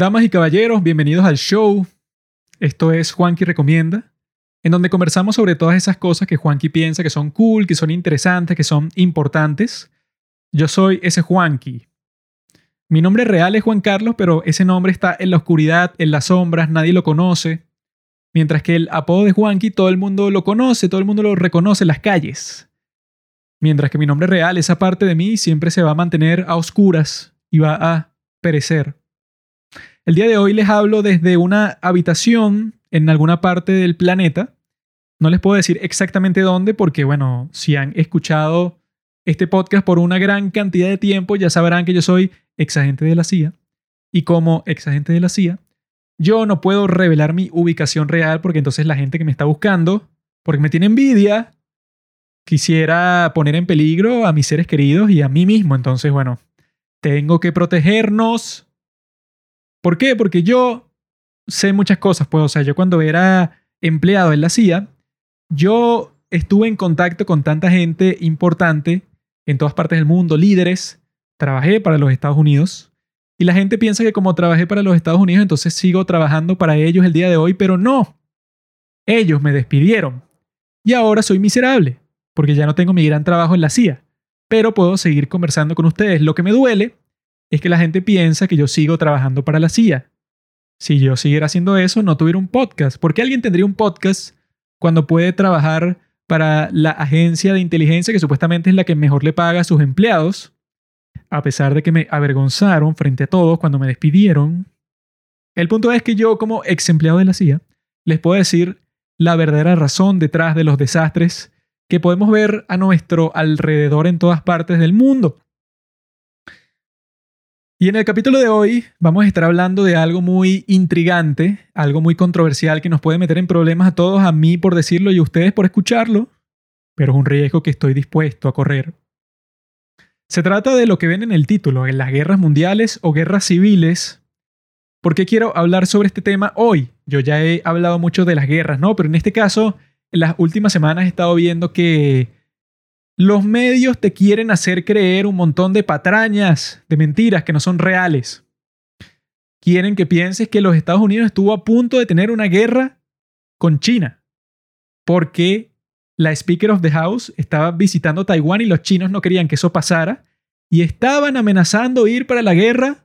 Damas y caballeros, bienvenidos al show. Esto es Juanqui Recomienda, en donde conversamos sobre todas esas cosas que Juanqui piensa que son cool, que son interesantes, que son importantes. Yo soy ese Juanqui. Mi nombre real es Juan Carlos, pero ese nombre está en la oscuridad, en las sombras, nadie lo conoce. Mientras que el apodo de Juanqui todo el mundo lo conoce, todo el mundo lo reconoce en las calles. Mientras que mi nombre real, esa parte de mí, siempre se va a mantener a oscuras y va a perecer. El día de hoy les hablo desde una habitación en alguna parte del planeta. No les puedo decir exactamente dónde porque, bueno, si han escuchado este podcast por una gran cantidad de tiempo, ya sabrán que yo soy exagente de la CIA. Y como exagente de la CIA, yo no puedo revelar mi ubicación real porque entonces la gente que me está buscando, porque me tiene envidia, quisiera poner en peligro a mis seres queridos y a mí mismo. Entonces, bueno, tengo que protegernos ¿Por qué? Porque yo sé muchas cosas, pues, o sea, yo cuando era empleado en la CIA, yo estuve en contacto con tanta gente importante en todas partes del mundo, líderes, trabajé para los Estados Unidos, y la gente piensa que como trabajé para los Estados Unidos, entonces sigo trabajando para ellos el día de hoy, pero no. Ellos me despidieron. Y ahora soy miserable, porque ya no tengo mi gran trabajo en la CIA. Pero puedo seguir conversando con ustedes. Lo que me duele es que la gente piensa que yo sigo trabajando para la CIA. Si yo siguiera haciendo eso, no tuviera un podcast. ¿Por qué alguien tendría un podcast cuando puede trabajar para la agencia de inteligencia que supuestamente es la que mejor le paga a sus empleados? A pesar de que me avergonzaron frente a todos cuando me despidieron. El punto es que yo como ex empleado de la CIA les puedo decir la verdadera razón detrás de los desastres que podemos ver a nuestro alrededor en todas partes del mundo. Y en el capítulo de hoy vamos a estar hablando de algo muy intrigante, algo muy controversial que nos puede meter en problemas a todos, a mí por decirlo y a ustedes por escucharlo, pero es un riesgo que estoy dispuesto a correr. Se trata de lo que ven en el título, en las guerras mundiales o guerras civiles. ¿Por qué quiero hablar sobre este tema hoy? Yo ya he hablado mucho de las guerras, ¿no? Pero en este caso, en las últimas semanas he estado viendo que los medios te quieren hacer creer un montón de patrañas, de mentiras que no son reales. Quieren que pienses que los Estados Unidos estuvo a punto de tener una guerra con China, porque la Speaker of the House estaba visitando Taiwán y los chinos no querían que eso pasara y estaban amenazando ir para la guerra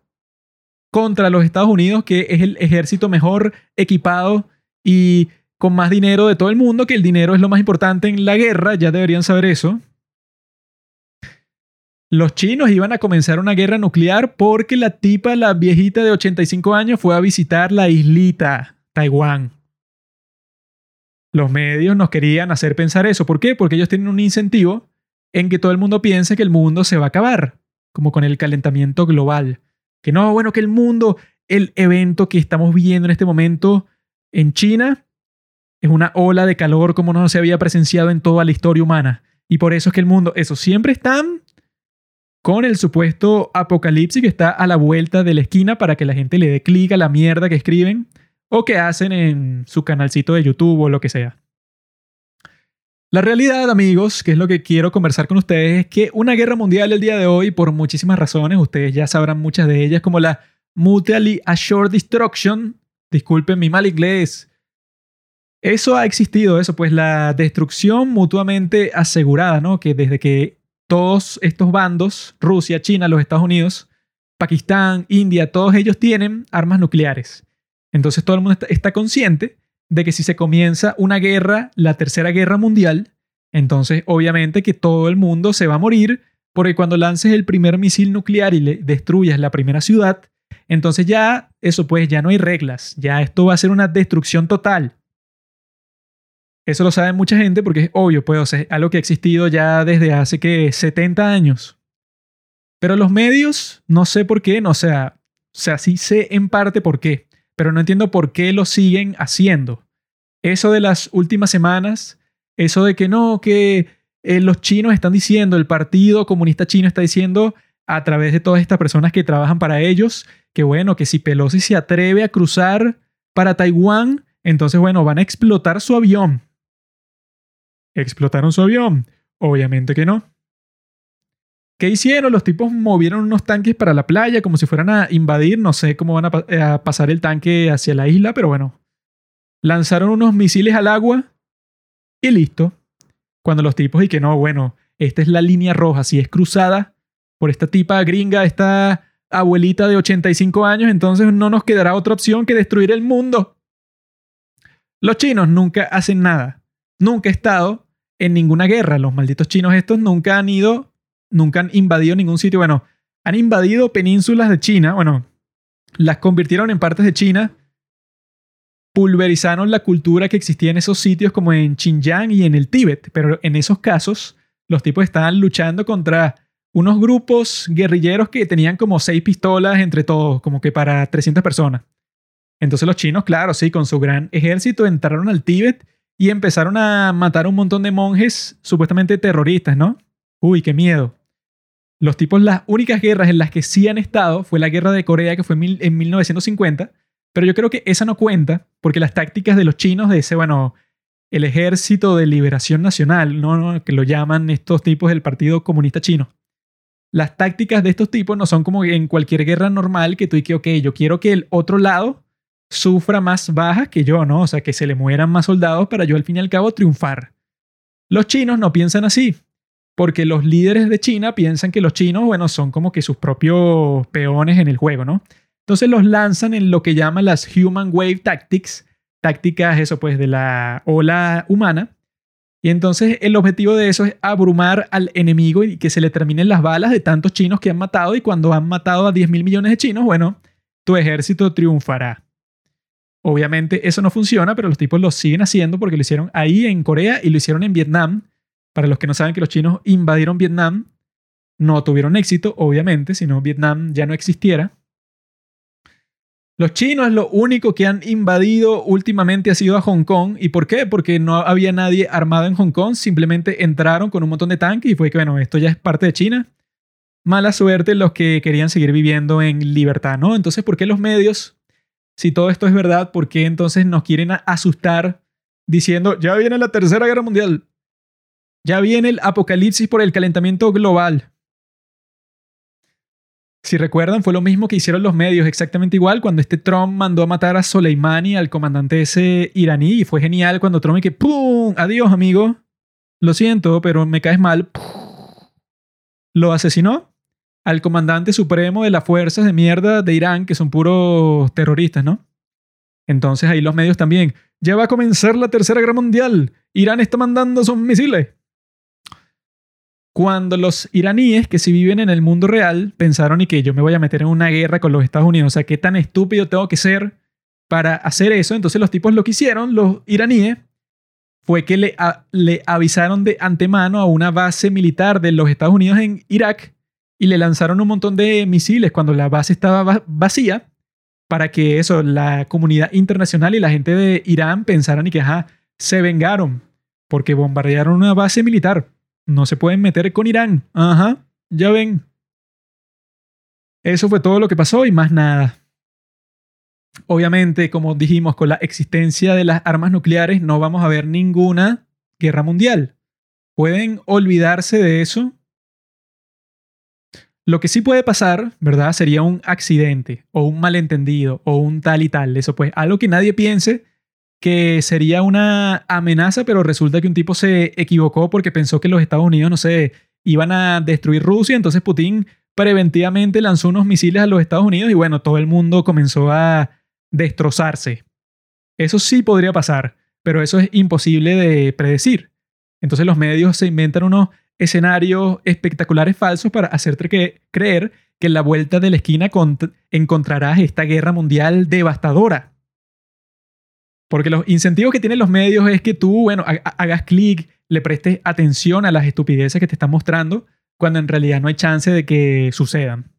contra los Estados Unidos, que es el ejército mejor equipado y con más dinero de todo el mundo, que el dinero es lo más importante en la guerra, ya deberían saber eso los chinos iban a comenzar una guerra nuclear porque la tipa, la viejita de 85 años, fue a visitar la islita, Taiwán. Los medios nos querían hacer pensar eso. ¿Por qué? Porque ellos tienen un incentivo en que todo el mundo piense que el mundo se va a acabar, como con el calentamiento global. Que no, bueno, que el mundo, el evento que estamos viendo en este momento en China, es una ola de calor como no se había presenciado en toda la historia humana. Y por eso es que el mundo, eso siempre están con el supuesto apocalipsis que está a la vuelta de la esquina para que la gente le dé clic a la mierda que escriben o que hacen en su canalcito de YouTube o lo que sea. La realidad, amigos, que es lo que quiero conversar con ustedes, es que una guerra mundial el día de hoy, por muchísimas razones, ustedes ya sabrán muchas de ellas, como la Mutually Assured Destruction, disculpen mi mal inglés, eso ha existido, eso, pues la destrucción mutuamente asegurada, ¿no? Que desde que todos estos bandos, Rusia, China, los Estados Unidos, Pakistán, India, todos ellos tienen armas nucleares. Entonces todo el mundo está, consciente de que si se comienza una guerra, la tercera guerra mundial, entonces obviamente que todo el mundo se va a morir porque cuando lances el primer misil nuclear y le destruyas la primera ciudad, entonces ya eso pues ya no hay reglas, ya esto va a ser una destrucción total. Eso lo sabe mucha gente porque es obvio, pues, o algo que ha existido ya desde hace que 70 años. Pero los medios, no sé por qué, no, o sea, o sea, sí sé en parte por qué, pero no entiendo por qué lo siguen haciendo. Eso de las últimas semanas, eso de que no, que eh, los chinos están diciendo, el Partido Comunista Chino está diciendo a través de todas estas personas que trabajan para ellos, que bueno, que si Pelosi se atreve a cruzar para Taiwán, entonces bueno, van a explotar su avión. ¿Explotaron su avión? Obviamente que no. ¿Qué hicieron? Los tipos movieron unos tanques para la playa como si fueran a invadir. No sé cómo van a, a pasar el tanque hacia la isla, pero bueno. Lanzaron unos misiles al agua y listo. Cuando los tipos y que no, bueno, esta es la línea roja. Si es cruzada por esta tipa gringa, esta abuelita de 85 años, entonces no nos quedará otra opción que destruir el mundo. Los chinos nunca hacen nada. Nunca he estado en ninguna guerra. Los malditos chinos estos nunca han ido, nunca han invadido ningún sitio. Bueno, han invadido penínsulas de China. Bueno, las convirtieron en partes de China. Pulverizaron la cultura que existía en esos sitios como en Xinjiang y en el Tíbet. Pero en esos casos, los tipos estaban luchando contra unos grupos guerrilleros que tenían como seis pistolas entre todos, como que para 300 personas. Entonces los chinos, claro, sí, con su gran ejército entraron al Tíbet y empezaron a matar a un montón de monjes supuestamente terroristas, ¿no? Uy, qué miedo. Los tipos, las únicas guerras en las que sí han estado fue la guerra de Corea, que fue en 1950, pero yo creo que esa no cuenta, porque las tácticas de los chinos de ese, bueno, el ejército de liberación nacional, ¿no? ¿no? que lo llaman estos tipos del Partido Comunista Chino las tácticas de estos tipos no son como en cualquier guerra normal que tú y que, ok, yo quiero que el otro lado sufra más bajas que yo, ¿no? O sea, que se le mueran más soldados para yo al fin y al cabo triunfar. Los chinos no piensan así, porque los líderes de China piensan que los chinos, bueno, son como que sus propios peones en el juego, ¿no? Entonces los lanzan en lo que llaman las Human Wave Tactics, tácticas, eso pues, de la ola humana, y entonces el objetivo de eso es abrumar al enemigo y que se le terminen las balas de tantos chinos que han matado. Y cuando han matado a 10 mil millones de chinos, bueno, tu ejército triunfará. Obviamente eso no funciona, pero los tipos lo siguen haciendo porque lo hicieron ahí en Corea y lo hicieron en Vietnam. Para los que no saben que los chinos invadieron Vietnam, no tuvieron éxito, obviamente, si no Vietnam ya no existiera. Los chinos lo único que han invadido últimamente ha sido a Hong Kong. ¿Y por qué? Porque no había nadie armado en Hong Kong. Simplemente entraron con un montón de tanques y fue que, bueno, esto ya es parte de China. Mala suerte los que querían seguir viviendo en libertad, ¿no? Entonces, ¿por qué los medios, si todo esto es verdad, por qué entonces nos quieren asustar diciendo, ya viene la Tercera Guerra Mundial? Ya viene el apocalipsis por el calentamiento global. Si recuerdan, fue lo mismo que hicieron los medios, exactamente igual, cuando este Trump mandó a matar a Soleimani, al comandante ese iraní, y fue genial cuando Trump y que ¡pum! Adiós, amigo. Lo siento, pero me caes mal. Lo asesinó al comandante supremo de las fuerzas de mierda de Irán, que son puros terroristas, ¿no? Entonces ahí los medios también. Ya va a comenzar la Tercera Guerra Mundial. Irán está mandando sus misiles. Cuando los iraníes que si viven en el mundo real pensaron y que yo me voy a meter en una guerra con los Estados Unidos, o sea, qué tan estúpido tengo que ser para hacer eso, entonces los tipos lo que hicieron, los iraníes, fue que le, le avisaron de antemano a una base militar de los Estados Unidos en Irak y le lanzaron un montón de misiles cuando la base estaba vacía para que eso, la comunidad internacional y la gente de Irán pensaran y que, ajá, se vengaron porque bombardearon una base militar. No se pueden meter con Irán. Ajá, ya ven. Eso fue todo lo que pasó y más nada. Obviamente, como dijimos, con la existencia de las armas nucleares no vamos a ver ninguna guerra mundial. Pueden olvidarse de eso. Lo que sí puede pasar, ¿verdad? Sería un accidente o un malentendido o un tal y tal. Eso pues, algo que nadie piense que sería una amenaza, pero resulta que un tipo se equivocó porque pensó que los Estados Unidos, no sé, iban a destruir Rusia, entonces Putin preventivamente lanzó unos misiles a los Estados Unidos y bueno, todo el mundo comenzó a destrozarse. Eso sí podría pasar, pero eso es imposible de predecir. Entonces los medios se inventan unos escenarios espectaculares falsos para hacerte creer que en la vuelta de la esquina encontrarás esta guerra mundial devastadora. Porque los incentivos que tienen los medios es que tú, bueno, hagas clic, le prestes atención a las estupideces que te están mostrando, cuando en realidad no hay chance de que sucedan.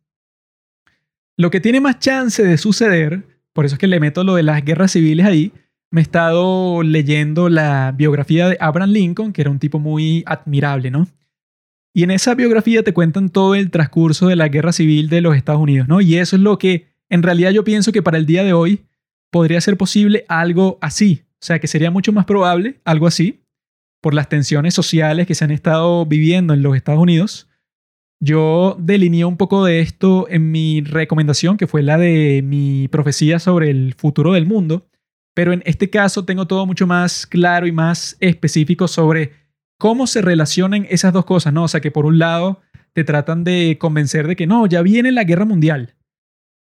Lo que tiene más chance de suceder, por eso es que le meto lo de las guerras civiles ahí, me he estado leyendo la biografía de Abraham Lincoln, que era un tipo muy admirable, ¿no? Y en esa biografía te cuentan todo el transcurso de la guerra civil de los Estados Unidos, ¿no? Y eso es lo que en realidad yo pienso que para el día de hoy podría ser posible algo así. O sea, que sería mucho más probable algo así por las tensiones sociales que se han estado viviendo en los Estados Unidos. Yo delineé un poco de esto en mi recomendación, que fue la de mi profecía sobre el futuro del mundo, pero en este caso tengo todo mucho más claro y más específico sobre cómo se relacionan esas dos cosas, ¿no? O sea, que por un lado te tratan de convencer de que no, ya viene la guerra mundial.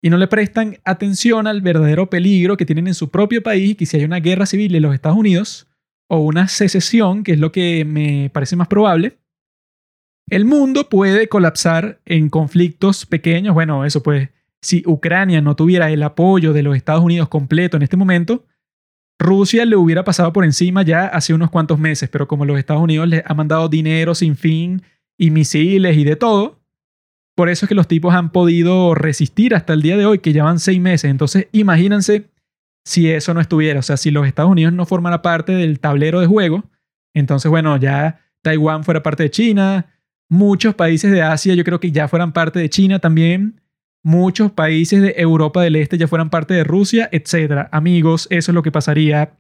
Y no le prestan atención al verdadero peligro que tienen en su propio país, que si hay una guerra civil en los Estados Unidos, o una secesión, que es lo que me parece más probable, el mundo puede colapsar en conflictos pequeños. Bueno, eso pues, si Ucrania no tuviera el apoyo de los Estados Unidos completo en este momento, Rusia le hubiera pasado por encima ya hace unos cuantos meses, pero como los Estados Unidos les ha mandado dinero sin fin y misiles y de todo, por eso es que los tipos han podido resistir hasta el día de hoy, que ya van seis meses. Entonces, imagínense si eso no estuviera, o sea, si los Estados Unidos no formara parte del tablero de juego, entonces, bueno, ya Taiwán fuera parte de China, muchos países de Asia yo creo que ya fueran parte de China también, muchos países de Europa del Este ya fueran parte de Rusia, etc. Amigos, eso es lo que pasaría.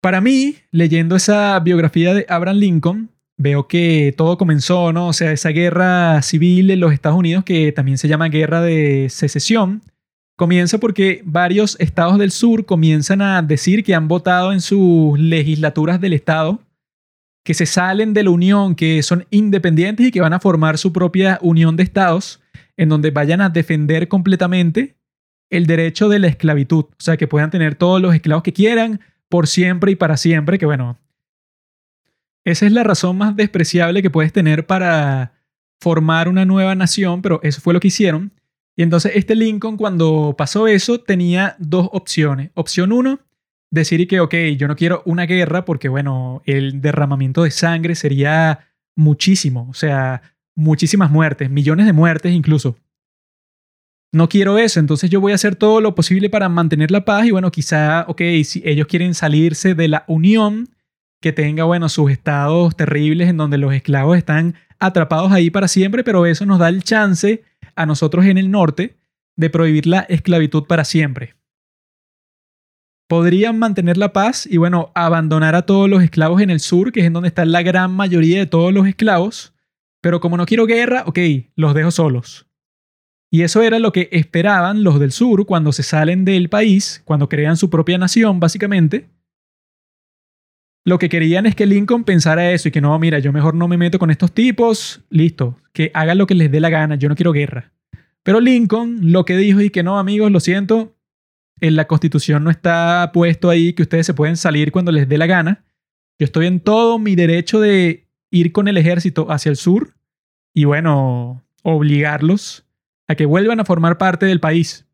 Para mí, leyendo esa biografía de Abraham Lincoln, veo que todo comenzó, ¿no? O sea, esa guerra civil en los Estados Unidos, que también se llama guerra de secesión, comienza porque varios estados del sur comienzan a decir que han votado en sus legislaturas del estado que se salen de la unión, que son independientes y que van a formar su propia unión de estados en donde vayan a defender completamente el derecho de la esclavitud. O sea, que puedan tener todos los esclavos que quieran por siempre y para siempre, que bueno, esa es la razón más despreciable que puedes tener para formar una nueva nación, pero eso fue lo que hicieron. Y entonces este Lincoln cuando pasó eso tenía dos opciones. Opción uno, decir que, ok, yo no quiero una guerra porque, bueno, el derramamiento de sangre sería muchísimo, o sea, muchísimas muertes, millones de muertes incluso. No quiero eso, entonces yo voy a hacer todo lo posible para mantener la paz y bueno, quizá, ok, si ellos quieren salirse de la unión, que tenga, bueno, sus estados terribles en donde los esclavos están atrapados ahí para siempre, pero eso nos da el chance a nosotros en el norte de prohibir la esclavitud para siempre podrían mantener la paz y bueno, abandonar a todos los esclavos en el sur, que es en donde está la gran mayoría de todos los esclavos, pero como no quiero guerra, ok, los dejo solos. Y eso era lo que esperaban los del sur cuando se salen del país, cuando crean su propia nación, básicamente. Lo que querían es que Lincoln pensara eso y que no, mira, yo mejor no me meto con estos tipos, listo, que hagan lo que les dé la gana, yo no quiero guerra. Pero Lincoln lo que dijo y que no, amigos, lo siento, en la constitución no está puesto ahí que ustedes se pueden salir cuando les dé la gana. Yo estoy en todo mi derecho de ir con el ejército hacia el sur y bueno, obligarlos a que vuelvan a formar parte del país.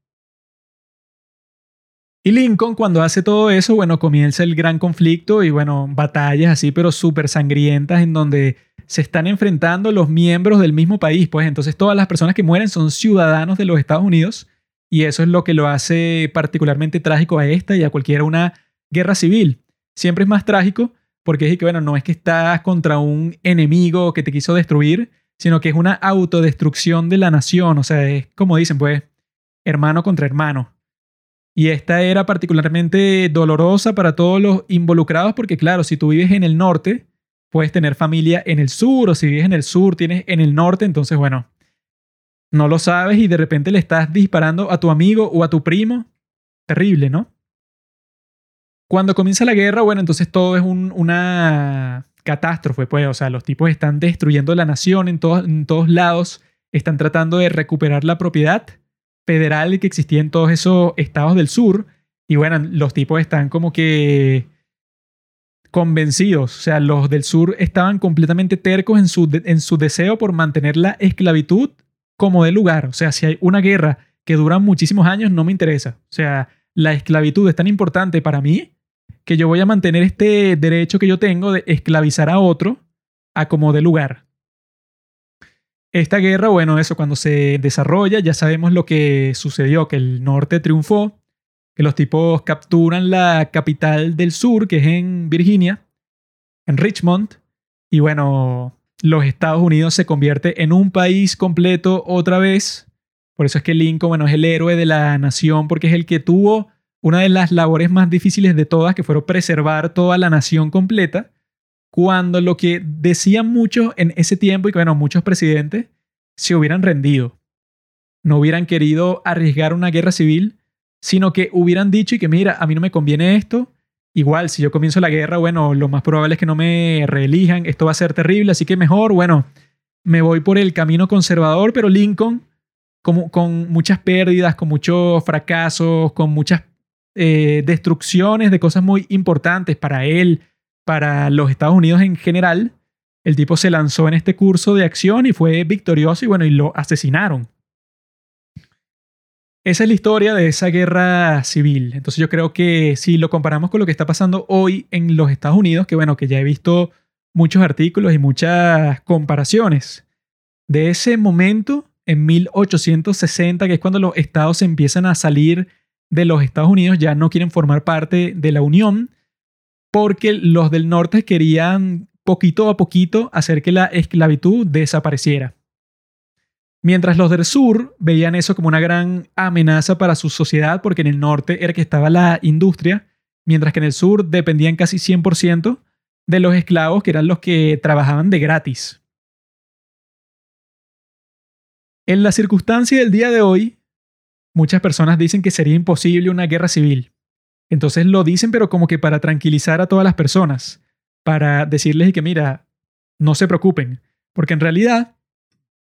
Y Lincoln cuando hace todo eso, bueno, comienza el gran conflicto y bueno, batallas así, pero súper sangrientas en donde se están enfrentando los miembros del mismo país. Pues entonces todas las personas que mueren son ciudadanos de los Estados Unidos y eso es lo que lo hace particularmente trágico a esta y a cualquiera una guerra civil. Siempre es más trágico porque es que, bueno, no es que estás contra un enemigo que te quiso destruir, sino que es una autodestrucción de la nación. O sea, es como dicen, pues, hermano contra hermano. Y esta era particularmente dolorosa para todos los involucrados porque, claro, si tú vives en el norte, puedes tener familia en el sur, o si vives en el sur, tienes en el norte, entonces, bueno, no lo sabes y de repente le estás disparando a tu amigo o a tu primo. Terrible, ¿no? Cuando comienza la guerra, bueno, entonces todo es una catástrofe, pues, o sea, los tipos están destruyendo la nación en, en todos lados, están tratando de recuperar la propiedad federal que existía en todos esos estados del sur, y bueno, los tipos están como que convencidos, o sea, los del sur estaban completamente tercos en su, en su deseo por mantener la esclavitud como de lugar. O sea, si hay una guerra que dura muchísimos años, no me interesa. O sea, la esclavitud es tan importante para mí que yo voy a mantener este derecho que yo tengo de esclavizar a otro a como de lugar. Esta guerra, bueno, eso cuando se desarrolla, ya sabemos lo que sucedió, que el norte triunfó, que los tipos capturan la capital del sur, que es en Virginia, en Richmond, y bueno, los Estados Unidos se convierte en un país completo otra vez. Por eso es que Lincoln, bueno, es el héroe de la nación, porque es el que tuvo una de las labores más difíciles de todas, que fueron preservar toda la nación completa, cuando lo que decían muchos en ese tiempo y que, bueno, muchos presidentes se hubieran rendido. No hubieran querido arriesgar una guerra civil, sino que hubieran dicho y que, mira, a mí no me conviene esto. Igual, si yo comienzo la guerra, bueno, lo más probable es que no me reelijan, esto va a ser terrible, así que mejor, bueno, me voy por el camino conservador, pero Lincoln, como, con muchas pérdidas, con muchos fracasos, con muchas eh, destrucciones de cosas muy importantes para él, para los Estados Unidos en general, el tipo se lanzó en este curso de acción y fue victorioso y bueno, y lo asesinaron. Esa es la historia de esa guerra civil. Entonces yo creo que si lo comparamos con lo que está pasando hoy en los Estados Unidos, que bueno, que ya he visto muchos artículos y muchas comparaciones de ese momento en 1860, que es cuando los estados empiezan a salir de los Estados Unidos, ya no quieren formar parte de la Unión, porque los del norte querían poquito a poquito hacer que la esclavitud desapareciera. Mientras los del sur veían eso como una gran amenaza para su sociedad porque en el norte era que estaba la industria, mientras que en el sur dependían casi 100% de los esclavos que eran los que trabajaban de gratis. En la circunstancia del día de hoy, muchas personas dicen que sería imposible una guerra civil. Entonces lo dicen, pero como que para tranquilizar a todas las personas, para decirles que mira, no se preocupen, porque en realidad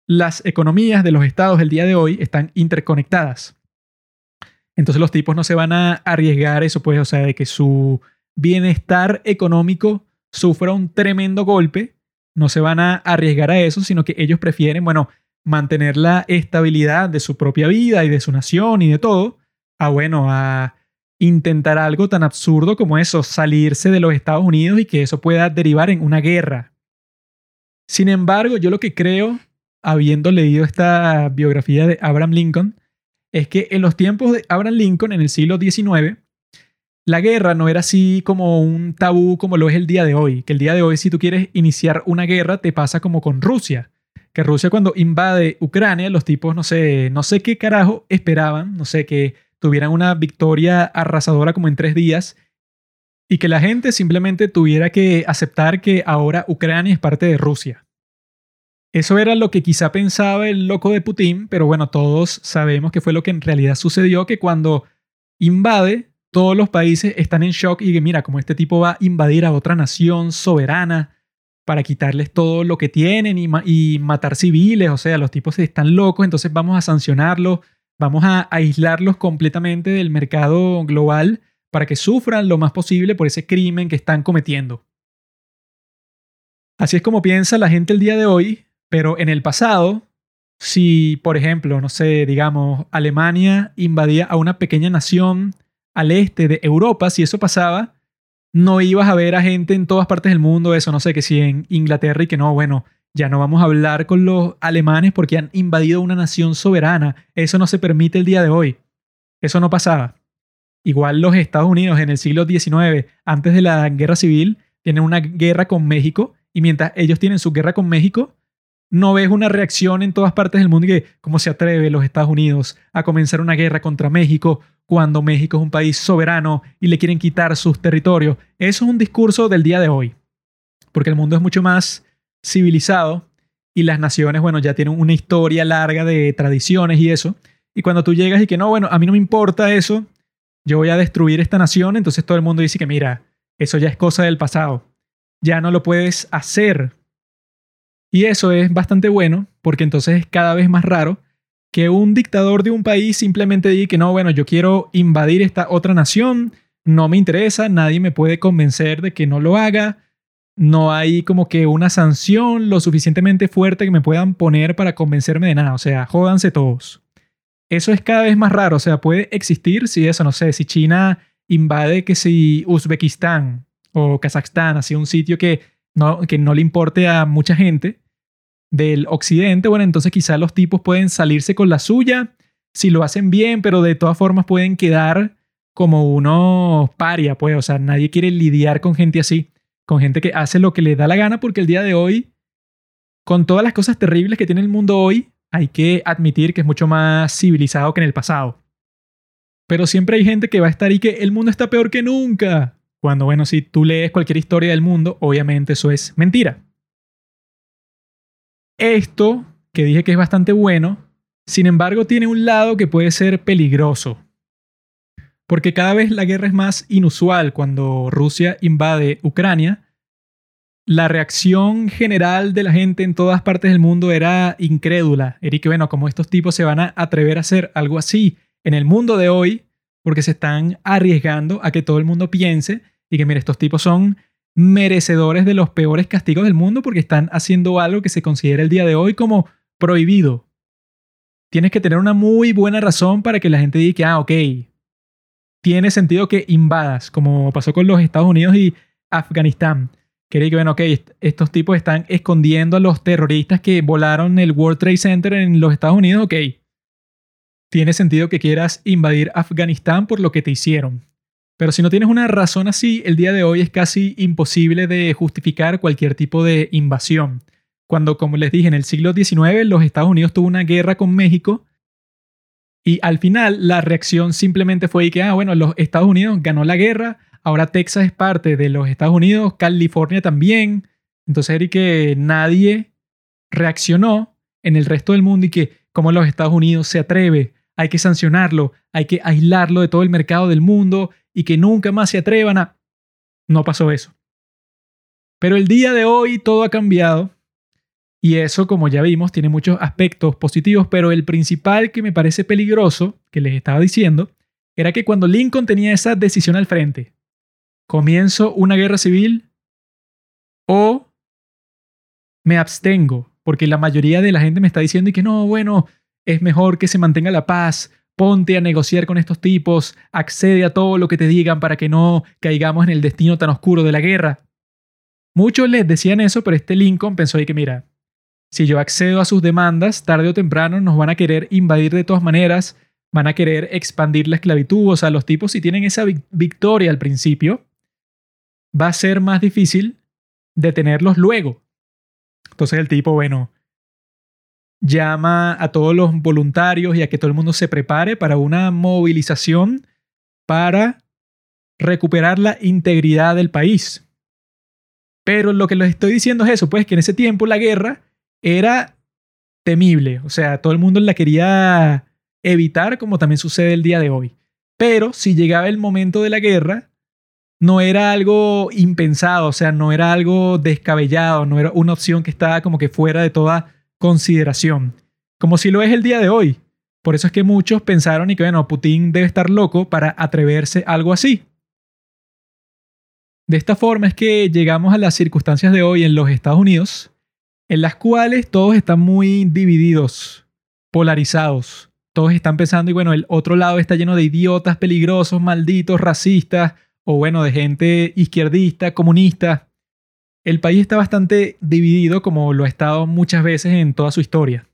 las economías de los estados del día de hoy están interconectadas. Entonces los tipos no se van a arriesgar eso, pues, o sea, de que su bienestar económico sufra un tremendo golpe, no se van a arriesgar a eso, sino que ellos prefieren, bueno, mantener la estabilidad de su propia vida y de su nación y de todo, a bueno, a intentar algo tan absurdo como eso, salirse de los Estados Unidos y que eso pueda derivar en una guerra. Sin embargo, yo lo que creo, habiendo leído esta biografía de Abraham Lincoln, es que en los tiempos de Abraham Lincoln, en el siglo XIX, la guerra no era así como un tabú como lo es el día de hoy, que el día de hoy si tú quieres iniciar una guerra te pasa como con Rusia, que Rusia cuando invade Ucrania, los tipos no sé, no sé qué carajo esperaban, no sé qué tuvieran una victoria arrasadora como en tres días y que la gente simplemente tuviera que aceptar que ahora Ucrania es parte de Rusia. Eso era lo que quizá pensaba el loco de Putin, pero bueno, todos sabemos que fue lo que en realidad sucedió, que cuando invade, todos los países están en shock y que mira, como este tipo va a invadir a otra nación soberana para quitarles todo lo que tienen y, y matar civiles, o sea, los tipos están locos, entonces vamos a sancionarlos Vamos a aislarlos completamente del mercado global para que sufran lo más posible por ese crimen que están cometiendo. Así es como piensa la gente el día de hoy, pero en el pasado, si por ejemplo, no sé, digamos, Alemania invadía a una pequeña nación al este de Europa, si eso pasaba, no ibas a ver a gente en todas partes del mundo, eso no sé, que si en Inglaterra y que no, bueno, ya no vamos a hablar con los alemanes porque han invadido una nación soberana. Eso no se permite el día de hoy. Eso no pasaba. Igual los Estados Unidos en el siglo XIX, antes de la guerra civil, tienen una guerra con México y mientras ellos tienen su guerra con México, no ves una reacción en todas partes del mundo que cómo se atreve los Estados Unidos a comenzar una guerra contra México cuando México es un país soberano y le quieren quitar sus territorios. Eso es un discurso del día de hoy, porque el mundo es mucho más civilizado y las naciones, bueno, ya tienen una historia larga de tradiciones y eso. Y cuando tú llegas y que no, bueno, a mí no me importa eso, yo voy a destruir esta nación, entonces todo el mundo dice que mira, eso ya es cosa del pasado, ya no lo puedes hacer. Y eso es bastante bueno, porque entonces es cada vez más raro que un dictador de un país simplemente diga que no, bueno, yo quiero invadir esta otra nación, no me interesa, nadie me puede convencer de que no lo haga, no hay como que una sanción lo suficientemente fuerte que me puedan poner para convencerme de nada. O sea, jódanse todos. Eso es cada vez más raro. O sea, puede existir si eso, no sé, si China invade que si Uzbekistán o Kazajstán, así un sitio que que no le importe a mucha gente del occidente, bueno, entonces quizá los tipos pueden salirse con la suya si lo hacen bien, pero de todas formas pueden quedar como unos paria, pues, o sea, nadie quiere lidiar con gente así con gente que hace lo que le da la gana, porque el día de hoy, con todas las cosas terribles que tiene el mundo hoy, hay que admitir que es mucho más civilizado que en el pasado. Pero siempre hay gente que va a estar y que el mundo está peor que nunca. Cuando, bueno, si tú lees cualquier historia del mundo, obviamente eso es mentira. Esto, que dije que es bastante bueno, sin embargo tiene un lado que puede ser peligroso. Porque cada vez la guerra es más inusual cuando Rusia invade Ucrania. La reacción general de la gente en todas partes del mundo era incrédula. Que, bueno, como estos tipos se van a atrever a hacer algo así en el mundo de hoy, porque se están arriesgando a que todo el mundo piense y que, mire, estos tipos son merecedores de los peores castigos del mundo porque están haciendo algo que se considera el día de hoy como prohibido. Tienes que tener una muy buena razón para que la gente diga que, ah, ok, tiene sentido que invadas, como pasó con los Estados Unidos y Afganistán. Quería que, bueno, ok, estos tipos están escondiendo a los terroristas que volaron el World Trade Center en los Estados Unidos, ok. Tiene sentido que quieras invadir Afganistán por lo que te hicieron. Pero si no tienes una razón así, el día de hoy es casi imposible de justificar cualquier tipo de invasión. Cuando, como les dije, en el siglo XIX los Estados Unidos tuvo una guerra con México y al final la reacción simplemente fue que, ah, bueno, los Estados Unidos ganó la guerra, ahora Texas es parte de los Estados Unidos, California también. Entonces era que nadie reaccionó en el resto del mundo y que como los Estados Unidos se atreve, hay que sancionarlo, hay que aislarlo de todo el mercado del mundo y que nunca más se atrevan a... No pasó eso. Pero el día de hoy todo ha cambiado y eso, como ya vimos, tiene muchos aspectos positivos, pero el principal que me parece peligroso, que les estaba diciendo, era que cuando Lincoln tenía esa decisión al frente, comienzo una guerra civil o me abstengo, porque la mayoría de la gente me está diciendo que no, bueno, es mejor que se mantenga la paz, ponte a negociar con estos tipos, accede a todo lo que te digan para que no caigamos en el destino tan oscuro de la guerra. Muchos les decían eso, pero este Lincoln pensó que, mira, si yo accedo a sus demandas, tarde o temprano nos van a querer invadir de todas maneras, van a querer expandir la esclavitud, o sea, los tipos si tienen esa victoria al principio, va a ser más difícil detenerlos luego. Entonces el tipo, bueno, llama a todos los voluntarios y a que todo el mundo se prepare para una movilización para recuperar la integridad del país. Pero lo que les estoy diciendo es eso, pues que en ese tiempo la guerra era temible, o sea, todo el mundo la quería evitar como también sucede el día de hoy. Pero si llegaba el momento de la guerra, no era algo impensado, o sea, no era algo descabellado, no era una opción que estaba como que fuera de toda consideración, como si lo es el día de hoy. Por eso es que muchos pensaron y que, bueno, Putin debe estar loco para atreverse a algo así. De esta forma es que llegamos a las circunstancias de hoy en los Estados Unidos, en las cuales todos están muy divididos, polarizados. Todos están pensando, y bueno, el otro lado está lleno de idiotas, peligrosos, malditos, racistas, o bueno, de gente izquierdista, comunista el país está bastante dividido como lo ha estado muchas veces en toda su historia.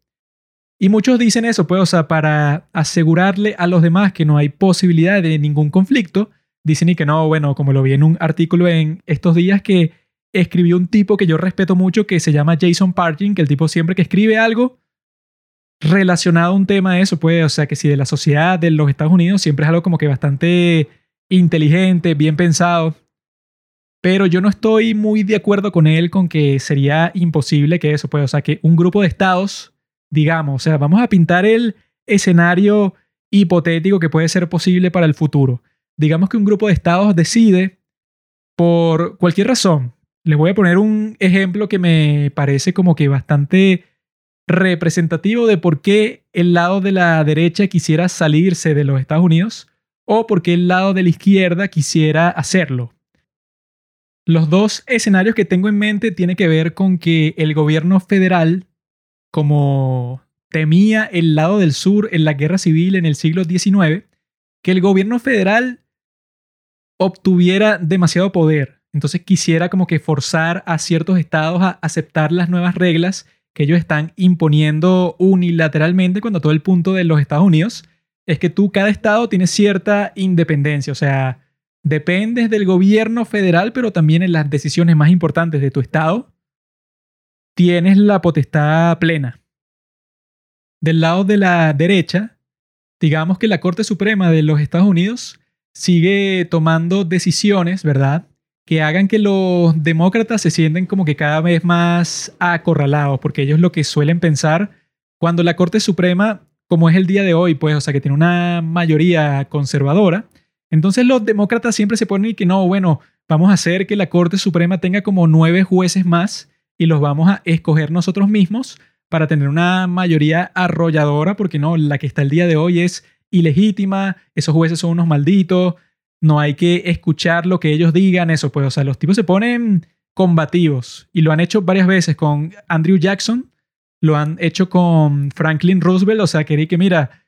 Y muchos dicen eso, pues, o sea, para asegurarle a los demás que no hay posibilidad de ningún conflicto, dicen y que no, bueno, como lo vi en un artículo en estos días que escribió un tipo que yo respeto mucho que se llama Jason Parkin, que el tipo siempre que escribe algo relacionado a un tema de eso, pues, o sea, que si de la sociedad de los Estados Unidos siempre es algo como que bastante inteligente, bien pensado. Pero yo no estoy muy de acuerdo con él con que sería imposible que eso pueda, o sea, que un grupo de estados, digamos, o sea, vamos a pintar el escenario hipotético que puede ser posible para el futuro. Digamos que un grupo de estados decide por cualquier razón. Les voy a poner un ejemplo que me parece como que bastante representativo de por qué el lado de la derecha quisiera salirse de los Estados Unidos o por qué el lado de la izquierda quisiera hacerlo. Los dos escenarios que tengo en mente tienen que ver con que el gobierno federal, como temía el lado del sur en la guerra civil en el siglo XIX, que el gobierno federal obtuviera demasiado poder. Entonces quisiera como que forzar a ciertos estados a aceptar las nuevas reglas que ellos están imponiendo unilateralmente cuando todo el punto de los Estados Unidos es que tú, cada estado tiene cierta independencia. O sea, dependes del gobierno federal, pero también en las decisiones más importantes de tu estado, tienes la potestad plena. Del lado de la derecha, digamos que la Corte Suprema de los Estados Unidos sigue tomando decisiones, ¿verdad? Que hagan que los demócratas se sienten como que cada vez más acorralados, porque ellos lo que suelen pensar cuando la Corte Suprema, como es el día de hoy, pues, o sea, que tiene una mayoría conservadora, entonces los demócratas siempre se ponen y que no, bueno, vamos a hacer que la Corte Suprema tenga como nueve jueces más y los vamos a escoger nosotros mismos para tener una mayoría arrolladora, porque no, la que está el día de hoy es ilegítima, esos jueces son unos malditos, no hay que escuchar lo que ellos digan, eso pues, o sea, los tipos se ponen combativos y lo han hecho varias veces con Andrew Jackson, lo han hecho con Franklin Roosevelt, o sea, que que mira,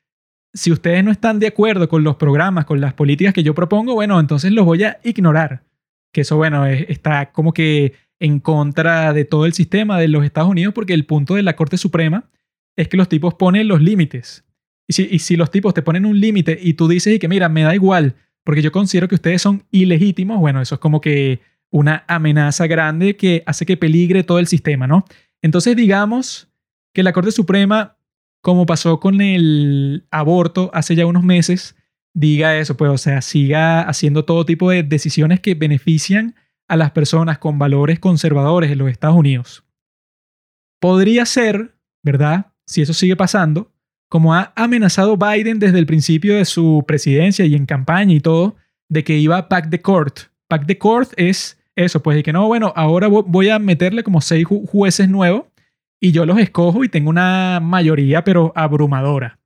si ustedes no están de acuerdo con los programas, con las políticas que yo propongo, bueno, entonces los voy a ignorar. Que eso, bueno, está como que en contra de todo el sistema de los Estados Unidos porque el punto de la Corte Suprema es que los tipos ponen los límites. Y si, y si los tipos te ponen un límite y tú dices y que mira, me da igual porque yo considero que ustedes son ilegítimos, bueno, eso es como que una amenaza grande que hace que peligre todo el sistema, ¿no? Entonces digamos que la Corte Suprema como pasó con el aborto hace ya unos meses, diga eso, pues, o sea, siga haciendo todo tipo de decisiones que benefician a las personas con valores conservadores en los Estados Unidos. Podría ser, ¿verdad? Si eso sigue pasando, como ha amenazado Biden desde el principio de su presidencia y en campaña y todo, de que iba a pack the court. Pack the court es eso, pues, de que no, bueno, ahora voy a meterle como seis jueces nuevos y yo los escojo y tengo una mayoría, pero abrumadora.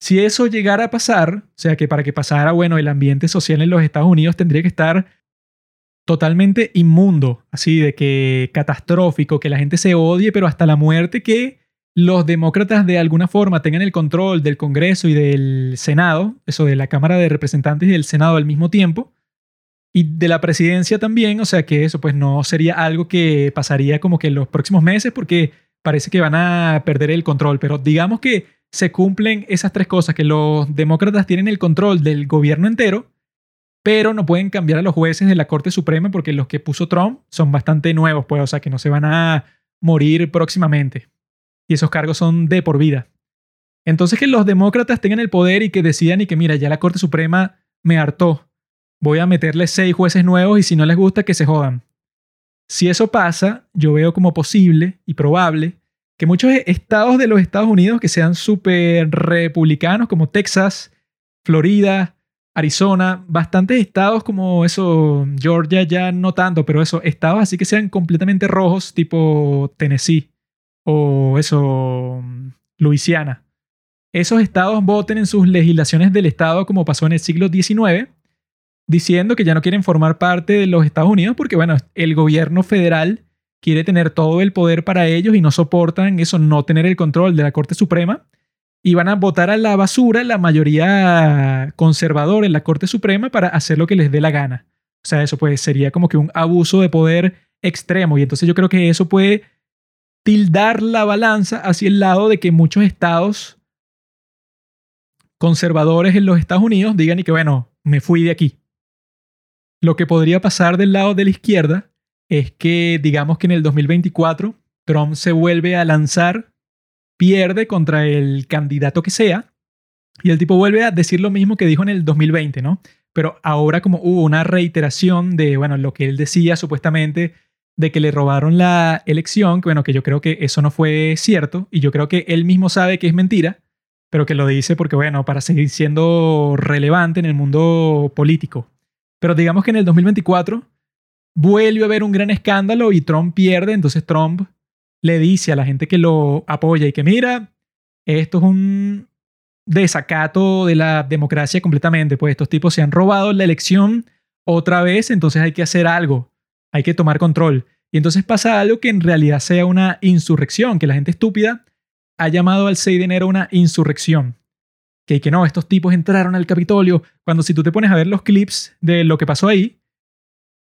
Si eso llegara a pasar, o sea que para que pasara, bueno, el ambiente social en los Estados Unidos tendría que estar totalmente inmundo, así de que catastrófico, que la gente se odie, pero hasta la muerte, que los demócratas de alguna forma tengan el control del Congreso y del Senado, eso de la Cámara de Representantes y del Senado al mismo tiempo, y de la presidencia también, o sea que eso pues no sería algo que pasaría como que en los próximos meses porque parece que van a perder el control, pero digamos que se cumplen esas tres cosas, que los demócratas tienen el control del gobierno entero, pero no pueden cambiar a los jueces de la Corte Suprema porque los que puso Trump son bastante nuevos, pues, o sea que no se van a morir próximamente. Y esos cargos son de por vida. Entonces que los demócratas tengan el poder y que decidan y que mira, ya la Corte Suprema me hartó, voy a meterle seis jueces nuevos y si no les gusta, que se jodan. Si eso pasa, yo veo como posible y probable que muchos estados de los Estados Unidos que sean súper republicanos, como Texas, Florida, Arizona, bastantes estados como eso, Georgia ya no tanto, pero eso, estados así que sean completamente rojos, tipo Tennessee o eso, Luisiana. Esos estados voten en sus legislaciones del estado como pasó en el siglo XIX diciendo que ya no quieren formar parte de los Estados Unidos porque, bueno, el gobierno federal quiere tener todo el poder para ellos y no soportan eso, no tener el control de la Corte Suprema. Y van a votar a la basura la mayoría conservadora en la Corte Suprema para hacer lo que les dé la gana. O sea, eso pues sería como que un abuso de poder extremo. Y entonces yo creo que eso puede tildar la balanza hacia el lado de que muchos estados conservadores en los Estados Unidos digan y que, bueno, me fui de aquí. Lo que podría pasar del lado de la izquierda es que, digamos que en el 2024, Trump se vuelve a lanzar, pierde contra el candidato que sea, y el tipo vuelve a decir lo mismo que dijo en el 2020, ¿no? Pero ahora como hubo una reiteración de, bueno, lo que él decía supuestamente de que le robaron la elección, que bueno, que yo creo que eso no fue cierto, y yo creo que él mismo sabe que es mentira, pero que lo dice porque, bueno, para seguir siendo relevante en el mundo político. Pero digamos que en el 2024 vuelve a haber un gran escándalo y Trump pierde, entonces Trump le dice a la gente que lo apoya y que mira, esto es un desacato de la democracia completamente, pues estos tipos se han robado la elección otra vez, entonces hay que hacer algo, hay que tomar control. Y entonces pasa algo que en realidad sea una insurrección, que la gente estúpida ha llamado al 6 de enero una insurrección que, que no, estos tipos entraron al Capitolio, cuando si tú te pones a ver los clips de lo que pasó ahí,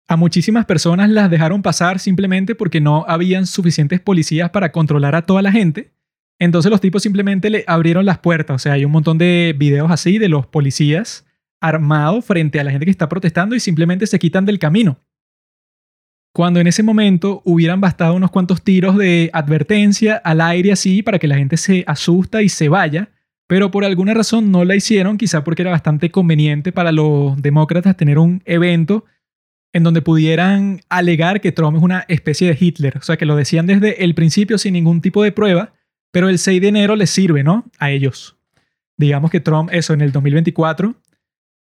a muchísimas personas las dejaron pasar simplemente porque no habían suficientes policías para controlar a toda la gente. Entonces los tipos simplemente le abrieron las puertas. O sea, hay un montón de videos así de los policías armados frente a la gente que está protestando y simplemente se quitan del camino. Cuando en ese momento hubieran bastado unos cuantos tiros de advertencia al aire así para que la gente se asusta y se vaya, pero por alguna razón no la hicieron, quizá porque era bastante conveniente para los demócratas tener un evento en donde pudieran alegar que Trump es una especie de Hitler, o sea, que lo decían desde el principio sin ningún tipo de prueba, pero el 6 de enero les sirve, ¿no? A ellos. Digamos que Trump, eso en el 2024,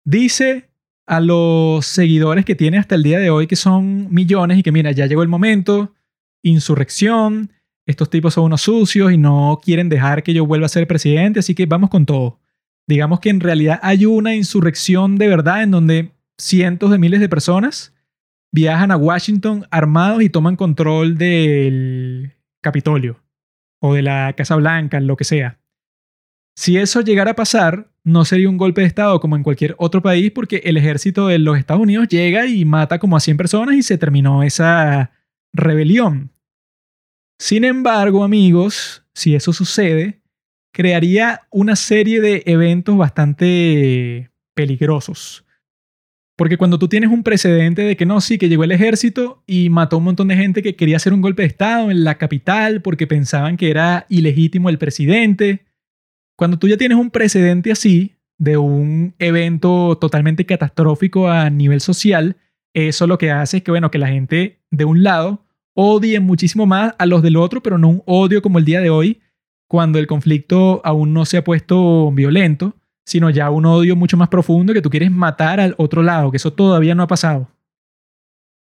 dice a los seguidores que tiene hasta el día de hoy, que son millones, y que mira, ya llegó el momento, insurrección, estos tipos son unos sucios y no quieren dejar que yo vuelva a ser presidente, así que vamos con todo. Digamos que en realidad hay una insurrección de verdad en donde cientos de miles de personas viajan a Washington armados y toman control del Capitolio o de la Casa Blanca, lo que sea. Si eso llegara a pasar, no sería un golpe de Estado como en cualquier otro país porque el ejército de los Estados Unidos llega y mata como a 100 personas y se terminó esa rebelión. Sin embargo, amigos, si eso sucede, crearía una serie de eventos bastante peligrosos. Porque cuando tú tienes un precedente de que no, sí, que llegó el ejército y mató un montón de gente que quería hacer un golpe de Estado en la capital porque pensaban que era ilegítimo el presidente. Cuando tú ya tienes un precedente así de un evento totalmente catastrófico a nivel social, eso lo que hace es que, bueno, que la gente de un lado odie muchísimo más a los del otro, pero no un odio como el día de hoy, cuando el conflicto aún no se ha puesto violento sino ya un odio mucho más profundo que tú quieres matar al otro lado, que eso todavía no ha pasado.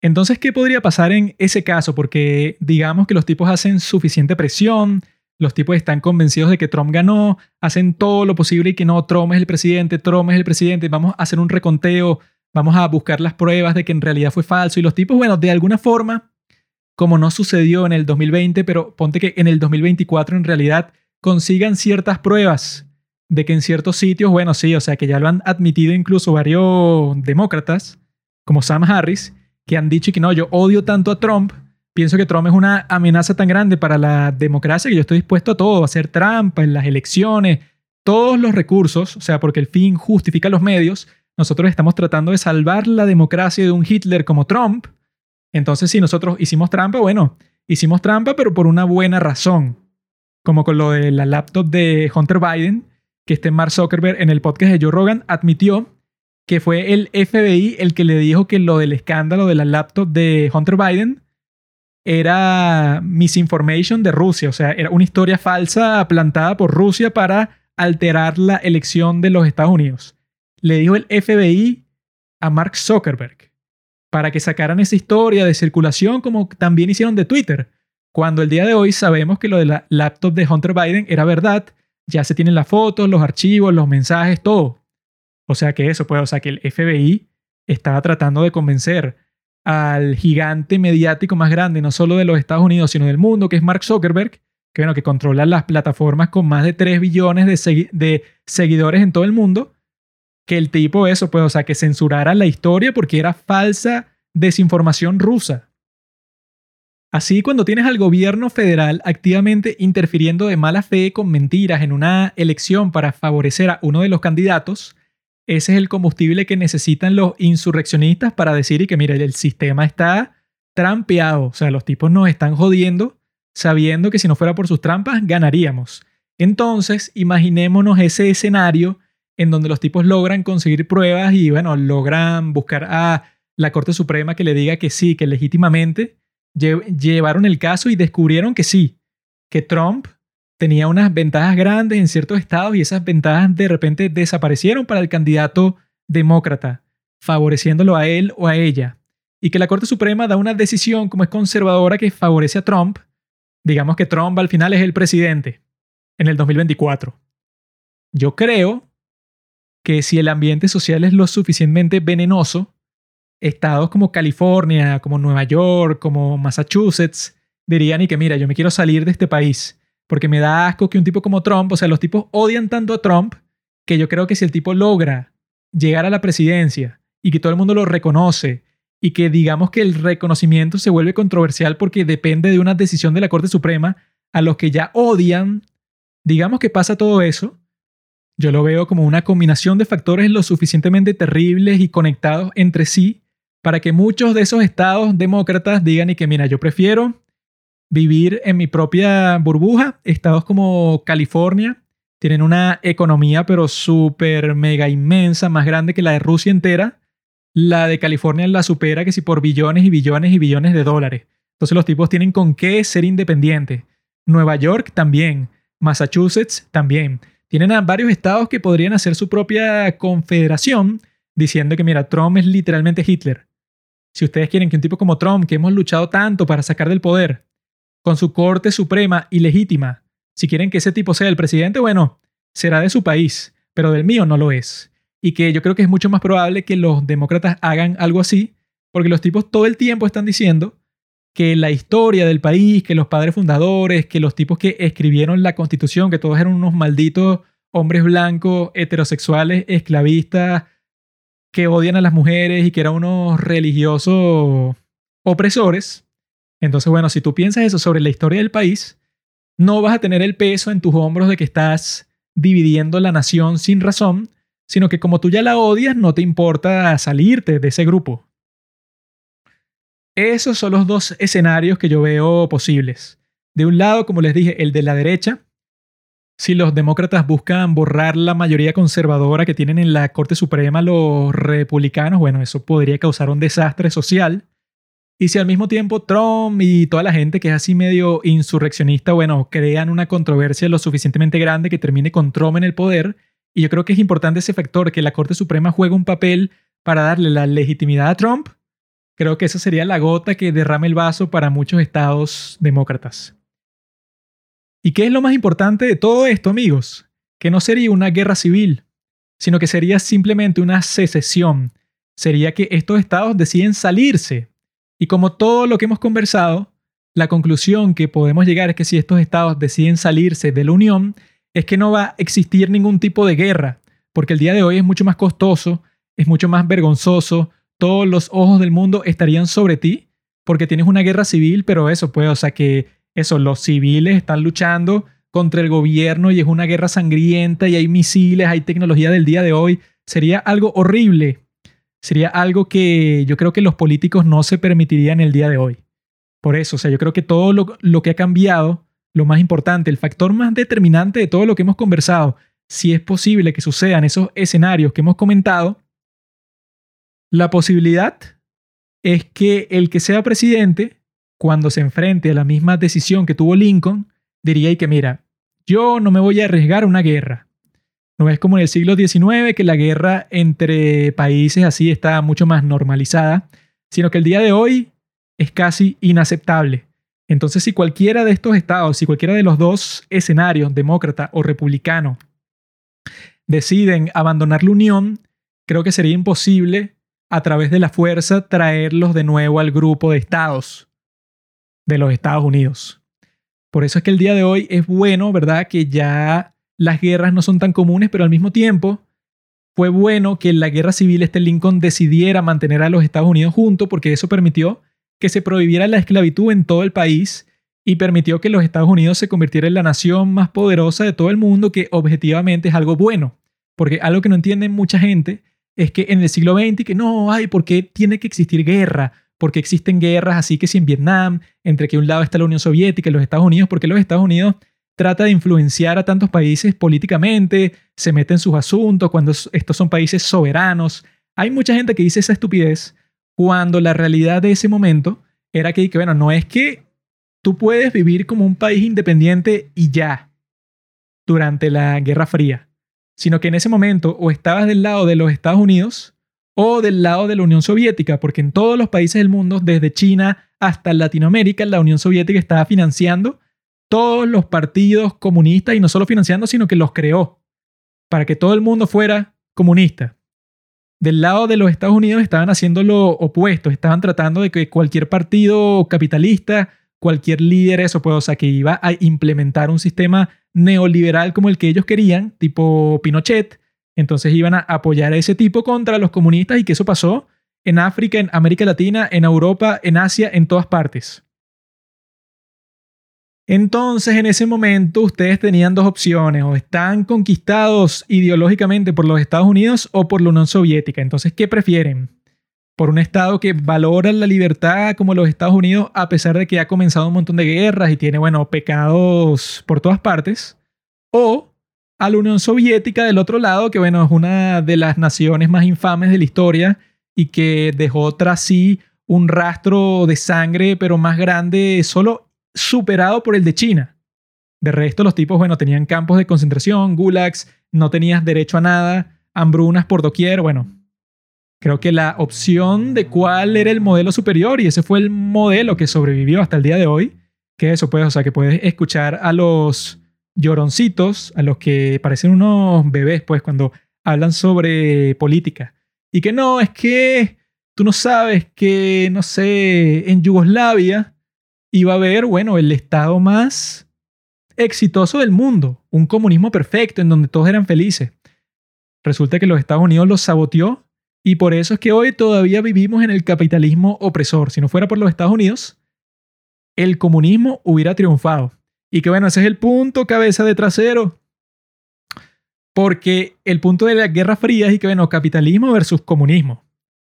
Entonces, ¿qué podría pasar en ese caso? Porque digamos que los tipos hacen suficiente presión, los tipos están convencidos de que Trump ganó, hacen todo lo posible y que no, Trump es el presidente, Trump es el presidente, vamos a hacer un reconteo, vamos a buscar las pruebas de que en realidad fue falso. Y los tipos, bueno, de alguna forma, como no sucedió en el 2020, pero ponte que en el 2024 en realidad consigan ciertas pruebas de que en ciertos sitios, bueno, sí, o sea, que ya lo han admitido incluso varios demócratas, como Sam Harris, que han dicho que no, yo odio tanto a Trump, pienso que Trump es una amenaza tan grande para la democracia que yo estoy dispuesto a todo, a hacer trampa en las elecciones, todos los recursos, o sea, porque el fin justifica los medios, nosotros estamos tratando de salvar la democracia de un Hitler como Trump. Entonces, si nosotros hicimos trampa, bueno, hicimos trampa, pero por una buena razón. Como con lo de la laptop de Hunter Biden, que este Mark Zuckerberg en el podcast de Joe Rogan admitió que fue el FBI el que le dijo que lo del escándalo de la laptop de Hunter Biden era misinformation de Rusia, o sea, era una historia falsa plantada por Rusia para alterar la elección de los Estados Unidos. Le dijo el FBI a Mark Zuckerberg para que sacaran esa historia de circulación como también hicieron de Twitter, cuando el día de hoy sabemos que lo de la laptop de Hunter Biden era verdad ya se tienen las fotos, los archivos, los mensajes, todo. O sea que eso, pues, o sea que el FBI estaba tratando de convencer al gigante mediático más grande, no solo de los Estados Unidos, sino del mundo, que es Mark Zuckerberg, que, bueno, que controla las plataformas con más de 3 billones de, de seguidores en todo el mundo, que el tipo eso, pues, o sea, que censurara la historia porque era falsa desinformación rusa. Así, cuando tienes al gobierno federal activamente interfiriendo de mala fe con mentiras en una elección para favorecer a uno de los candidatos, ese es el combustible que necesitan los insurreccionistas para decir que, mira, el sistema está trampeado. O sea, los tipos nos están jodiendo sabiendo que si no fuera por sus trampas, ganaríamos. Entonces, imaginémonos ese escenario en donde los tipos logran conseguir pruebas y, bueno, logran buscar a la Corte Suprema que le diga que sí, que legítimamente llevaron el caso y descubrieron que sí, que Trump tenía unas ventajas grandes en ciertos estados y esas ventajas de repente desaparecieron para el candidato demócrata, favoreciéndolo a él o a ella. Y que la Corte Suprema da una decisión como es conservadora que favorece a Trump, digamos que Trump al final es el presidente en el 2024. Yo creo que si el ambiente social es lo suficientemente venenoso, estados como California, como Nueva York, como Massachusetts, dirían y que mira, yo me quiero salir de este país porque me da asco que un tipo como Trump, o sea, los tipos odian tanto a Trump que yo creo que si el tipo logra llegar a la presidencia y que todo el mundo lo reconoce y que digamos que el reconocimiento se vuelve controversial porque depende de una decisión de la Corte Suprema a los que ya odian, digamos que pasa todo eso, yo lo veo como una combinación de factores lo suficientemente terribles y conectados entre sí para que muchos de esos estados demócratas digan y que, mira, yo prefiero vivir en mi propia burbuja, estados como California, tienen una economía pero súper mega inmensa, más grande que la de Rusia entera. La de California la supera que si por billones y billones y billones de dólares. Entonces los tipos tienen con qué ser independientes. Nueva York también, Massachusetts también. Tienen a varios estados que podrían hacer su propia confederación diciendo que, mira, Trump es literalmente Hitler. Si ustedes quieren que un tipo como Trump, que hemos luchado tanto para sacar del poder, con su corte suprema y legítima, si quieren que ese tipo sea el presidente, bueno, será de su país, pero del mío no lo es. Y que yo creo que es mucho más probable que los demócratas hagan algo así, porque los tipos todo el tiempo están diciendo que la historia del país, que los padres fundadores, que los tipos que escribieron la constitución, que todos eran unos malditos hombres blancos, heterosexuales, esclavistas, que odian a las mujeres y que eran unos religiosos opresores. Entonces, bueno, si tú piensas eso sobre la historia del país, no vas a tener el peso en tus hombros de que estás dividiendo la nación sin razón, sino que como tú ya la odias, no te importa salirte de ese grupo. Esos son los dos escenarios que yo veo posibles. De un lado, como les dije, el de la derecha. Si los demócratas buscan borrar la mayoría conservadora que tienen en la Corte Suprema los republicanos, bueno, eso podría causar un desastre social. Y si al mismo tiempo Trump y toda la gente que es así medio insurreccionista, bueno, crean una controversia lo suficientemente grande que termine con Trump en el poder, y yo creo que es importante ese factor, que la Corte Suprema juegue un papel para darle la legitimidad a Trump, creo que esa sería la gota que derrame el vaso para muchos estados demócratas. ¿Y qué es lo más importante de todo esto, amigos? Que no sería una guerra civil, sino que sería simplemente una secesión. Sería que estos estados deciden salirse. Y como todo lo que hemos conversado, la conclusión que podemos llegar es que si estos estados deciden salirse de la Unión, es que no va a existir ningún tipo de guerra, porque el día de hoy es mucho más costoso, es mucho más vergonzoso, todos los ojos del mundo estarían sobre ti, porque tienes una guerra civil, pero eso pues, o sea que eso, los civiles están luchando contra el gobierno y es una guerra sangrienta y hay misiles, hay tecnología del día de hoy, sería algo horrible. Sería algo que yo creo que los políticos no se permitirían el día de hoy. Por eso, o sea, yo creo que todo lo, lo que ha cambiado lo más importante, el factor más determinante de todo lo que hemos conversado, si es posible que sucedan esos escenarios que hemos comentado, la posibilidad es que el que sea presidente, cuando se enfrente a la misma decisión que tuvo Lincoln, diría y que mira, yo no me voy a arriesgar a una guerra. No es como en el siglo XIX que la guerra entre países así está mucho más normalizada, sino que el día de hoy es casi inaceptable. Entonces, si cualquiera de estos estados, si cualquiera de los dos escenarios, demócrata o republicano, deciden abandonar la Unión, creo que sería imposible a través de la fuerza traerlos de nuevo al grupo de estados de los Estados Unidos. Por eso es que el día de hoy es bueno, ¿verdad? Que ya las guerras no son tan comunes, pero al mismo tiempo fue bueno que en la guerra civil este Lincoln decidiera mantener a los Estados Unidos juntos porque eso permitió que se prohibiera la esclavitud en todo el país y permitió que los Estados Unidos se convirtiera en la nación más poderosa de todo el mundo, que objetivamente es algo bueno. Porque algo que no entiende mucha gente es que en el siglo XX, que no, hay, ¿por qué tiene que existir guerra? Porque existen guerras así que si en Vietnam, entre que un lado está la Unión Soviética y los Estados Unidos, porque los Estados Unidos trata de influenciar a tantos países políticamente, se mete en sus asuntos cuando estos son países soberanos. Hay mucha gente que dice esa estupidez cuando la realidad de ese momento era que, bueno, no es que tú puedes vivir como un país independiente y ya durante la Guerra Fría, sino que en ese momento o estabas del lado de los Estados Unidos o del lado de la Unión Soviética, porque en todos los países del mundo, desde China hasta Latinoamérica, la Unión Soviética estaba financiando todos los partidos comunistas y no solo financiando, sino que los creó para que todo el mundo fuera comunista. Del lado de los Estados Unidos estaban haciendo lo opuesto, estaban tratando de que cualquier partido capitalista, cualquier líder, eso pues, o sea, que iba a implementar un sistema neoliberal como el que ellos querían, tipo Pinochet, entonces iban a apoyar a ese tipo contra los comunistas y que eso pasó en África, en América Latina, en Europa, en Asia, en todas partes. Entonces, en ese momento, ustedes tenían dos opciones, o están conquistados ideológicamente por los Estados Unidos o por la Unión Soviética. Entonces, ¿qué prefieren? ¿Por un Estado que valora la libertad como los Estados Unidos, a pesar de que ha comenzado un montón de guerras y tiene, bueno, pecados por todas partes? ¿O a la Unión Soviética del otro lado, que bueno, es una de las naciones más infames de la historia y que dejó tras sí un rastro de sangre, pero más grande, solo superado por el de China. De resto, los tipos, bueno, tenían campos de concentración, gulags, no tenías derecho a nada, hambrunas por doquier, bueno. Creo que la opción de cuál era el modelo superior, y ese fue el modelo que sobrevivió hasta el día de hoy, que eso pues, o sea, que puedes escuchar a los lloroncitos, a los que parecen unos bebés, pues, cuando hablan sobre política. Y que no, es que tú no sabes que, no sé, en Yugoslavia iba a haber, bueno, el estado más exitoso del mundo, un comunismo perfecto en donde todos eran felices. Resulta que los Estados Unidos los saboteó y por eso es que hoy todavía vivimos en el capitalismo opresor. Si no fuera por los Estados Unidos, el comunismo hubiera triunfado. Y que bueno, ese es el punto, cabeza de trasero. Porque el punto de la Guerra Fría es que, bueno, capitalismo versus comunismo.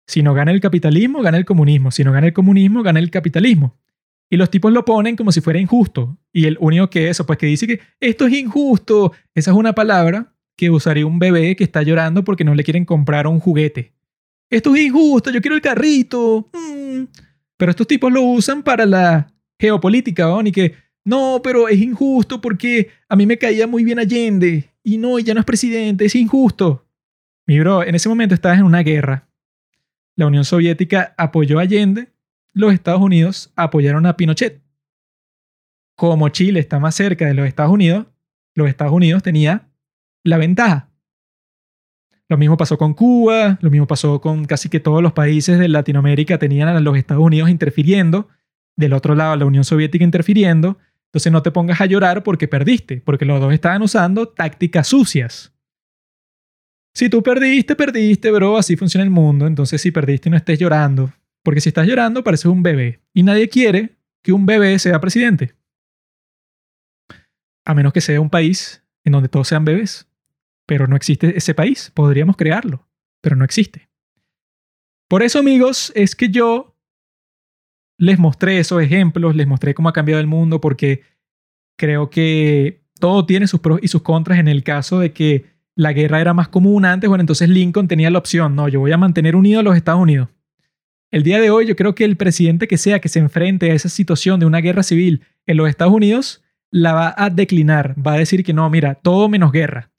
Si no gana el capitalismo, gana el comunismo. Si no gana el comunismo, gana el capitalismo. Y los tipos lo ponen como si fuera injusto. Y el único que eso, pues que dice que esto es injusto. Esa es una palabra que usaría un bebé que está llorando porque no le quieren comprar un juguete. Esto es injusto, yo quiero el carrito. Mm. Pero estos tipos lo usan para la geopolítica, ¿no? Y que, no, pero es injusto porque a mí me caía muy bien Allende. Y no, ya no es presidente, es injusto. Mi bro, en ese momento estabas en una guerra. La Unión Soviética apoyó a Allende los Estados Unidos apoyaron a Pinochet. Como Chile está más cerca de los Estados Unidos, los Estados Unidos tenía la ventaja. Lo mismo pasó con Cuba, lo mismo pasó con casi que todos los países de Latinoamérica tenían a los Estados Unidos interfiriendo, del otro lado la Unión Soviética interfiriendo, entonces no te pongas a llorar porque perdiste, porque los dos estaban usando tácticas sucias. Si tú perdiste, perdiste, bro, así funciona el mundo, entonces si perdiste no estés llorando, porque si estás llorando, pareces un bebé. Y nadie quiere que un bebé sea presidente. A menos que sea un país en donde todos sean bebés. Pero no existe ese país. Podríamos crearlo, pero no existe. Por eso, amigos, es que yo les mostré esos ejemplos, les mostré cómo ha cambiado el mundo, porque creo que todo tiene sus pros y sus contras en el caso de que la guerra era más común antes. Bueno, entonces Lincoln tenía la opción, no, yo voy a mantener unidos a los Estados Unidos. El día de hoy yo creo que el presidente que sea que se enfrente a esa situación de una guerra civil en los Estados Unidos la va a declinar, va a decir que no, mira, todo menos guerra.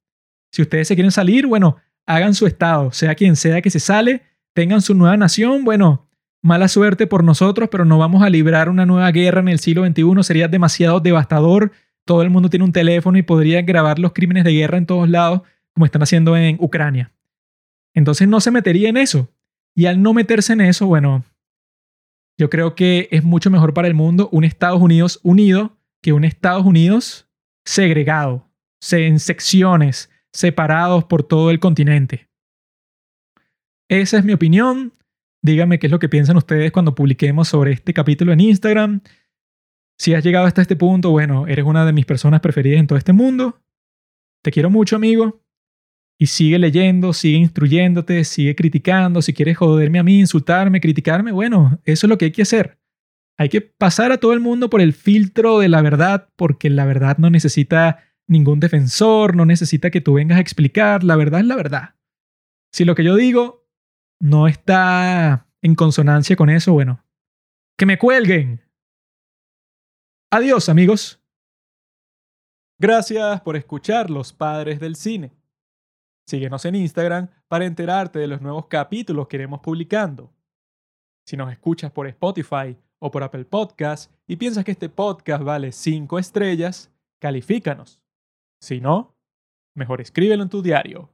Si ustedes se quieren salir, bueno, hagan su estado, sea quien sea que se sale, tengan su nueva nación, bueno, mala suerte por nosotros, pero no vamos a librar una nueva guerra en el siglo XXI, sería demasiado devastador, todo el mundo tiene un teléfono y podría grabar los crímenes de guerra en todos lados, como están haciendo en Ucrania. Entonces no se metería en eso. Y al no meterse en eso, bueno, yo creo que es mucho mejor para el mundo un Estados Unidos unido que un Estados Unidos segregado, en secciones, separados por todo el continente. Esa es mi opinión. Díganme qué es lo que piensan ustedes cuando publiquemos sobre este capítulo en Instagram. Si has llegado hasta este punto, bueno, eres una de mis personas preferidas en todo este mundo. Te quiero mucho, amigo y sigue leyendo, sigue instruyéndote, sigue criticando. Si quieres joderme a mí, insultarme, criticarme, bueno, eso es lo que hay que hacer. Hay que pasar a todo el mundo por el filtro de la verdad, porque la verdad no necesita ningún defensor, no necesita que tú vengas a explicar, la verdad es la verdad. Si lo que yo digo no está en consonancia con eso, bueno, que me cuelguen. Adiós amigos. Gracias por escuchar Los Padres del Cine. Síguenos en Instagram para enterarte de los nuevos capítulos que iremos publicando. Si nos escuchas por Spotify o por Apple Podcast y piensas que este podcast vale 5 estrellas, califícanos. Si no, mejor escríbelo en tu diario.